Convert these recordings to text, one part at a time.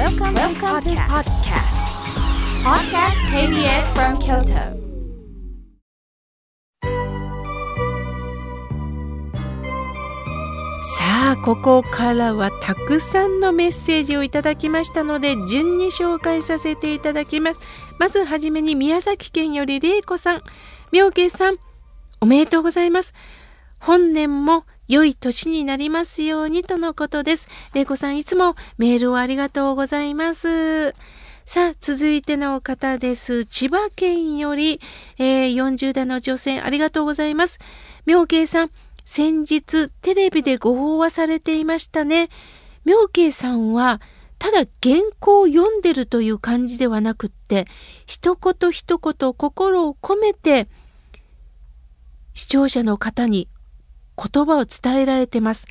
Welcome, Welcome to podcast. Podcast KBS from Kyoto. さあここからはたくさんのメッセージをいただきましたので順に紹介させていただきますまずはじめに宮崎県よりれいこさん妙慶さんおめでとうございます本年も良い年になりますようにとのことです。れいこさんいつもメールをありがとうございます。さあ続いての方です。千葉県より、えー、40代の女性ありがとうございます。妙慶さん先日テレビでご報話されていましたね。妙慶さんはただ原稿を読んでるという感じではなくって一言一言心を込めて視聴者の方に言葉を伝えられてます。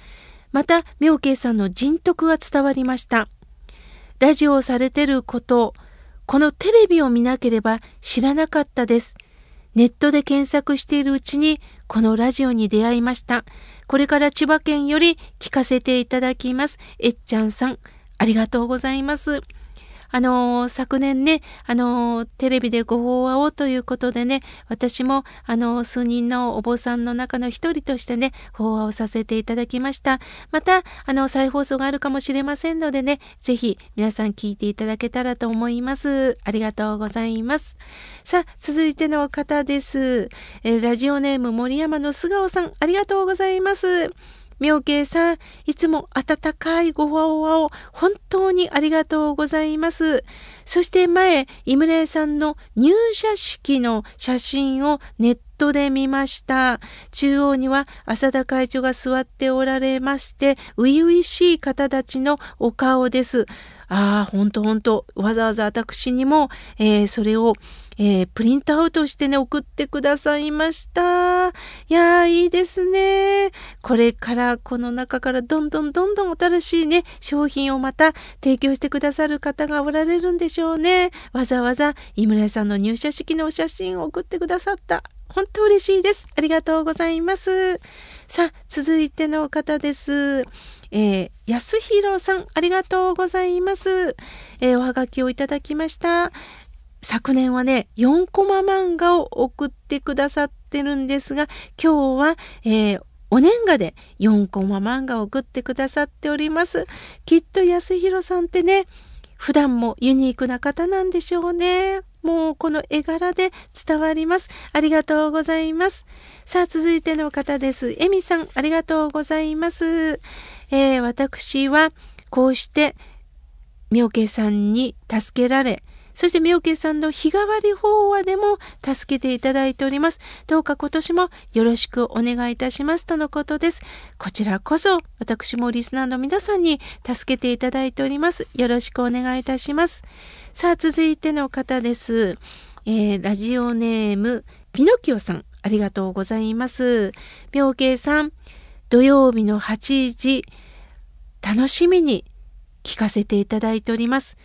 また妙慶さんの人徳が伝わりました。ラジオをされてることこのテレビを見なければ知らなかったです。ネットで検索しているうちにこのラジオに出会いました。これから千葉県より聞かせていただきます。えっちゃんさん、ありがとうございます。あのー、昨年ね、あのー、テレビでご法話をということでね、私も、あのー、数人のお坊さんの中の一人としてね、法話をさせていただきました。また、あの、再放送があるかもしれませんのでね、ぜひ皆さん聞いていただけたらと思います。ありがとうございます。さあ、続いての方です。えラジオネーム森山の素顔さん、ありがとうございます。妙慶さん、いつも温かいご法話を本当にありがとうございます。そして前、井村屋さんの入社式の写真をネットで見ました。中央には浅田会長が座っておられまして、初々しい方たちのお顔です。ああ、ほんとほんと、わざわざ私にも、えー、それをえー、プリントアウトしてね、送ってくださいました。いやー、いいですね。これからこの中からどんどんどんどん新しいね、商品をまた提供してくださる方がおられるんでしょうね。わざわざ井村さんの入社式のお写真を送ってくださった。本当嬉しいです。ありがとうございます。さあ、続いての方です。えー、安弘さん、ありがとうございます。えー、おはがきをいただきました。昨年はね4コマ漫画を送ってくださってるんですが今日は、えー、お年賀で4コマ漫画を送ってくださっております。きっと安弘さんってね普段もユニークな方なんでしょうね。もうこの絵柄で伝わります。ありがとうございます。さあ続いての方です。エミさんありがとうございます、えー、私はこうして妙慶さんに助けられそして妙慶さんの日替わり法話でも助けていただいております。どうか今年もよろしくお願いいたしますとのことです。こちらこそ私もリスナーの皆さんに助けていただいております。よろしくお願いいたします。さあ続いての方です。えー、ラジオネームピノキオさんありがとうございます。妙慶さん土曜日の8時楽しみに聞かせていただいております。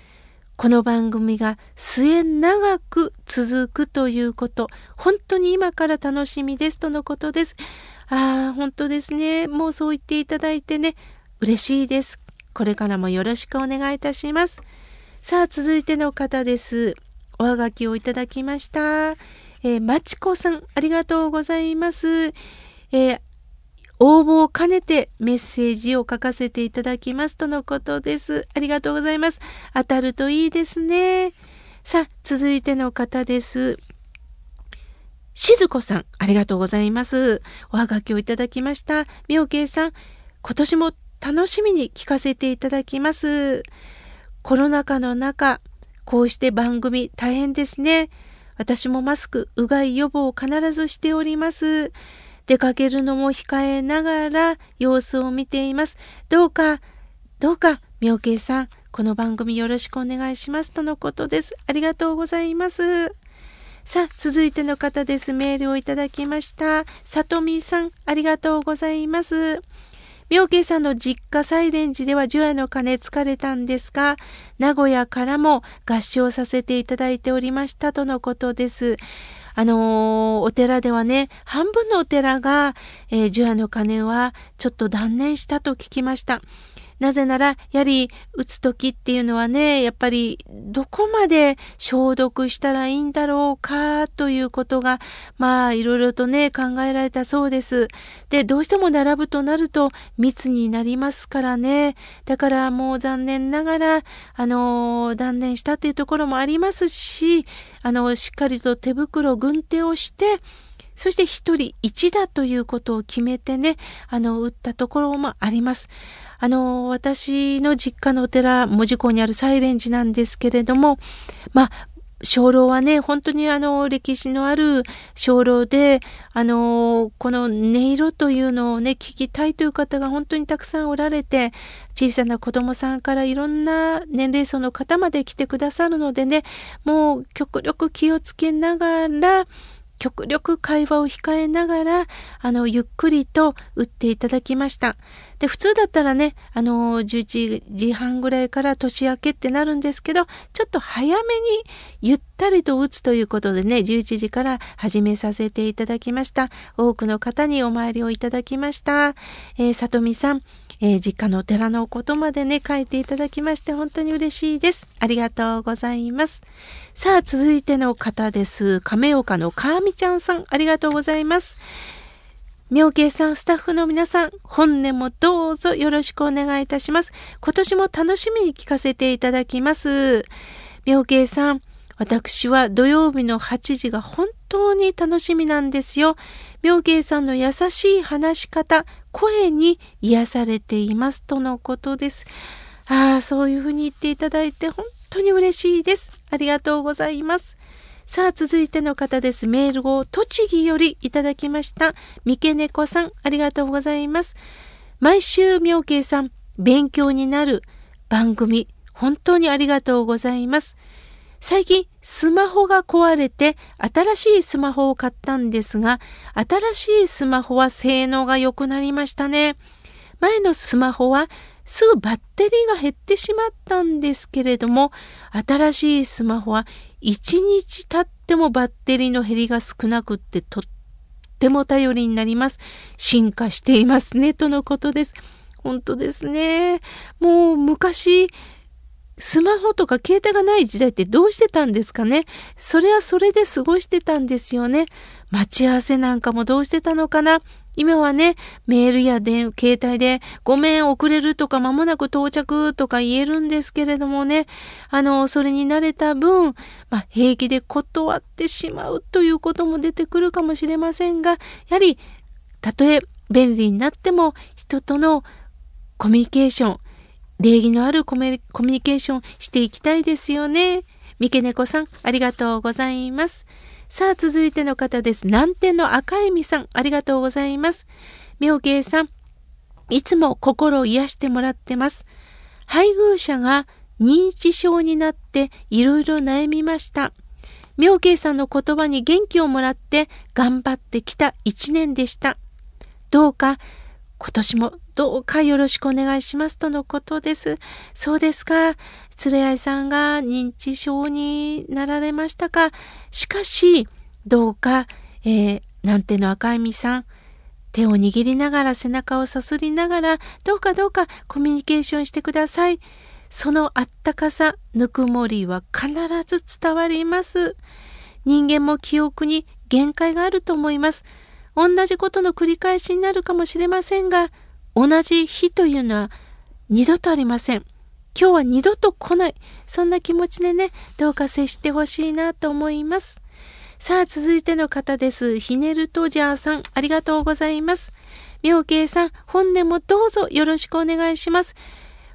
この番組が末長く続くということ、本当に今から楽しみですとのことです。ああ、本当ですね。もうそう言っていただいてね、嬉しいです。これからもよろしくお願いいたします。さあ、続いての方です。おはがきをいただきました。えー、まちこさん、ありがとうございます。えー、応募を兼ねてメッセージを書かせていただきますとのことです。ありがとうございます。当たるといいですね。さあ、続いての方です。しずこさん、ありがとうございます。おはがきをいただきました。みょうけいさん、今年も楽しみに聞かせていただきます。コロナ禍の中、こうして番組大変ですね。私もマスク、うがい予防を必ずしております。出かけるのも控えながら様子を見ています。どうか、どうか、妙慶さん、この番組よろしくお願いしますとのことです。ありがとうございます。さあ、続いての方です。メールをいただきました。さとみさん、ありがとうございます。妙慶さんの実家サイレンジでは除夜の鐘疲れたんですが、名古屋からも合唱させていただいておりましたとのことです。あのー、お寺ではね、半分のお寺が、えー、除夜の鐘はちょっと断念したと聞きました。なぜなら、やはり打つ時っていうのはね、やっぱりどこまで消毒したらいいんだろうかということが、まあいろいろとね、考えられたそうです。で、どうしても並ぶとなると密になりますからね。だからもう残念ながら、あの、断念したっていうところもありますし、あの、しっかりと手袋、軍手をして、そして一人一打ということを決めてね、あの、打ったところもあります。あの、私の実家のお寺、門司港にあるサイレン寺なんですけれども、まあ、鐘楼はね、本当にあの、歴史のある鐘楼で、あの、この音色というのをね、聞きたいという方が本当にたくさんおられて、小さな子供さんからいろんな年齢層の方まで来てくださるのでね、もう極力気をつけながら、極力会話を控えながら、あの、ゆっくりと打っていただきました。で、普通だったらね、あの、11時半ぐらいから年明けってなるんですけど、ちょっと早めにゆったりと打つということでね、11時から始めさせていただきました。多くの方にお参りをいただきました。えー、里見さん、えー、実家のお寺のことまでね、書いていただきまして本当に嬉しいです。ありがとうございます。さあ、続いての方です。亀岡のかーみちゃんさん、ありがとうございます。妙慶さん、スタッフの皆さん、本年もどうぞよろしくお願いいたします。今年も楽しみに聞かせていただきます。妙慶さん、私は土曜日の8時が本当に楽しみなんですよ。妙慶さんの優しい話し方、声に癒されていますとのことです。ああ、そういうふうに言っていただいて本当に嬉しいです。ありがとうございます。さあ、続いての方です。メールを栃木よりいただきました。三毛猫さん、ありがとうございます。毎週、妙慶さん、勉強になる番組、本当にありがとうございます。最近スマホが壊れて新しいスマホを買ったんですが、新しいスマホは性能が良くなりましたね。前のスマホはすぐバッテリーが減ってしまったんですけれども、新しいスマホは1日経ってもバッテリーの減りが少なくってとっても頼りになります。進化していますね、とのことです。本当ですね。もう昔、スマホとか携帯がない時代ってどうしてたんですかねそれはそれで過ごしてたんですよね。待ち合わせなんかもどうしてたのかな今はね、メールや電携帯でごめん遅れるとか間もなく到着とか言えるんですけれどもね、あの、それに慣れた分、まあ、平気で断ってしまうということも出てくるかもしれませんが、やはり、たとえ便利になっても人とのコミュニケーション、礼儀のあるコミュニケーションしていきたいですよね。三毛猫さん、ありがとうございます。さあ、続いての方です。南天の赤恵美さん、ありがとうございます。妙慶さん、いつも心を癒してもらってます。配偶者が認知症になっていろいろ悩みました。妙慶さんの言葉に元気をもらって頑張ってきた一年でした。どうか今年もどうかよろしくお願いしますとのことです。そうですか。連れ合いさんが認知症になられましたか。しかし、どうか、えー、なんての赤い実さん、手を握りながら背中をさすりながら、どうかどうかコミュニケーションしてください。そのあったかさ、ぬくもりは必ず伝わります。人間も記憶に限界があると思います。同じことの繰り返しになるかもしれませんが、同じ日というのは二度とありません。今日は二度と来ない。そんな気持ちでね、どうか接してほしいなと思います。さあ、続いての方です。ひねるとジャーさん、ありがとうございます。妙慶さん、本年もどうぞよろしくお願いします。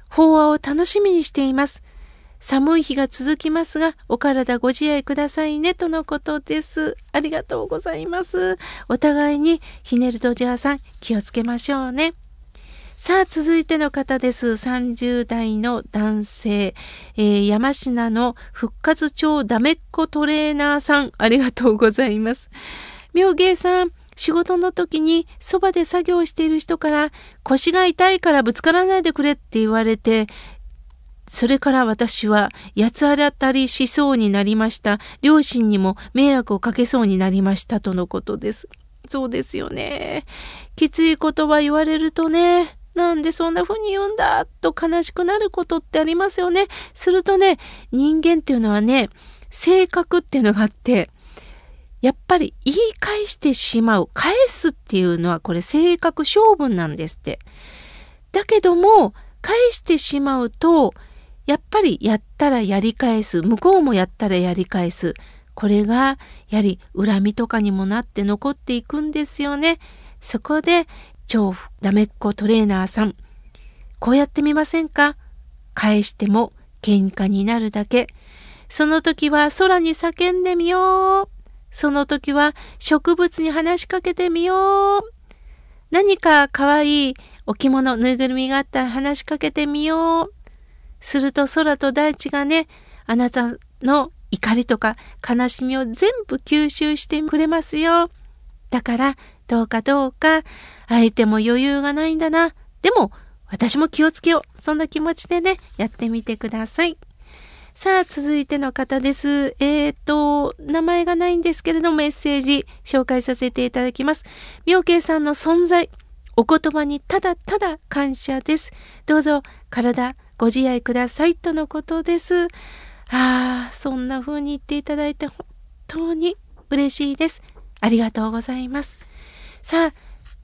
法話を楽しみにしています。寒い日が続きますが、お体ご自愛くださいね、とのことです。ありがとうございます。お互いにひねるドジャーさん、気をつけましょうね。さあ、続いての方です。30代の男性、えー、山科の復活町ダメっ子トレーナーさん、ありがとうございます。妙芸さん、仕事の時にそばで作業している人から腰が痛いからぶつからないでくれって言われてそれから私は八つ当たりしそうになりました。両親にも迷惑をかけそうになりましたとのことです。そうですよね。きつい言葉言われるとね、なんでそんな風に言うんだと悲しくなることってありますよね。するとね、人間っていうのはね、性格っていうのがあって、やっぱり言い返してしまう。返すっていうのはこれ性格勝負なんですって。だけども、返してしまうと、やっぱりやったらやり返す。向こうもやったらやり返す。これがやはり恨みとかにもなって残っていくんですよね。そこで超ダメっ子トレーナーさんこうやってみませんか？返しても喧嘩になるだけ。その時は空に叫んでみよう。その時は植物に話しかけてみよう。何かかわいい置物、ぬいぐるみがあったら話しかけてみよう。すると空と大地がね、あなたの怒りとか悲しみを全部吸収してくれますよ。だからどうかどうか相手も余裕がないんだな。でも私も気をつけよう。そんな気持ちでね、やってみてください。さあ、続いての方です。えっ、ー、と、名前がないんですけれども、メッセージ紹介させていただきます。妙慶さんの存在、お言葉にただただ感謝です。どうぞ、体ご自愛くださいとのことです。ああ、そんな風に言っていただいて本当に嬉しいです。ありがとうございます。さあ、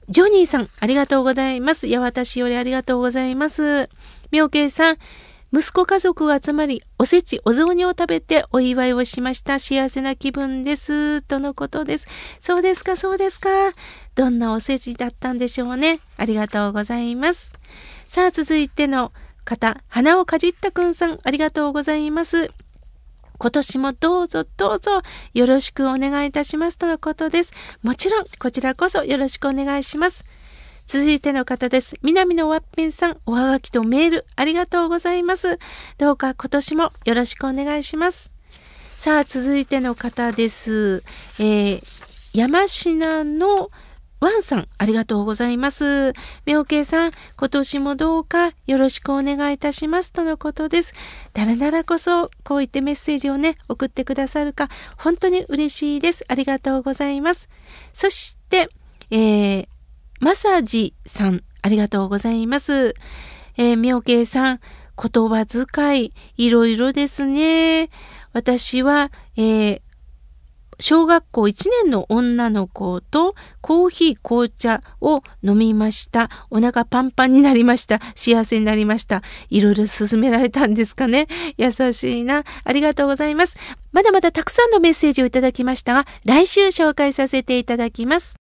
ジョニーさん、ありがとうございます。いや、私よりありがとうございます。妙慶さん、息子家族が集まり、おせち、お雑煮を食べてお祝いをしました。幸せな気分です。とのことです。そうですか、そうですか。どんなおせちだったんでしょうね。ありがとうございます。さあ、続いての方、花をかじったくんさん、ありがとうございます。今年もどうぞどうぞよろしくお願いいたしますとのことです。もちろん、こちらこそよろしくお願いします。続いての方です。南のわっぴんさん、おはがきとメールありがとうございます。どうか今年もよろしくお願いします。さあ、続いての方です。えー、山科のワンさん、ありがとうございます。妙慶さん、今年もどうかよろしくお願いいたしますとのことです。誰ならこそ、こういってメッセージをね、送ってくださるか、本当に嬉しいです。ありがとうございます。そして、えー、マサージさん、ありがとうございます。えー、妙慶さん、言葉遣い、いろいろですね。私は、えー、小学校1年の女の子とコーヒー紅茶を飲みました。お腹パンパンになりました。幸せになりました。いろいろ勧められたんですかね。優しいな。ありがとうございます。まだまだたくさんのメッセージをいただきましたが、来週紹介させていただきます。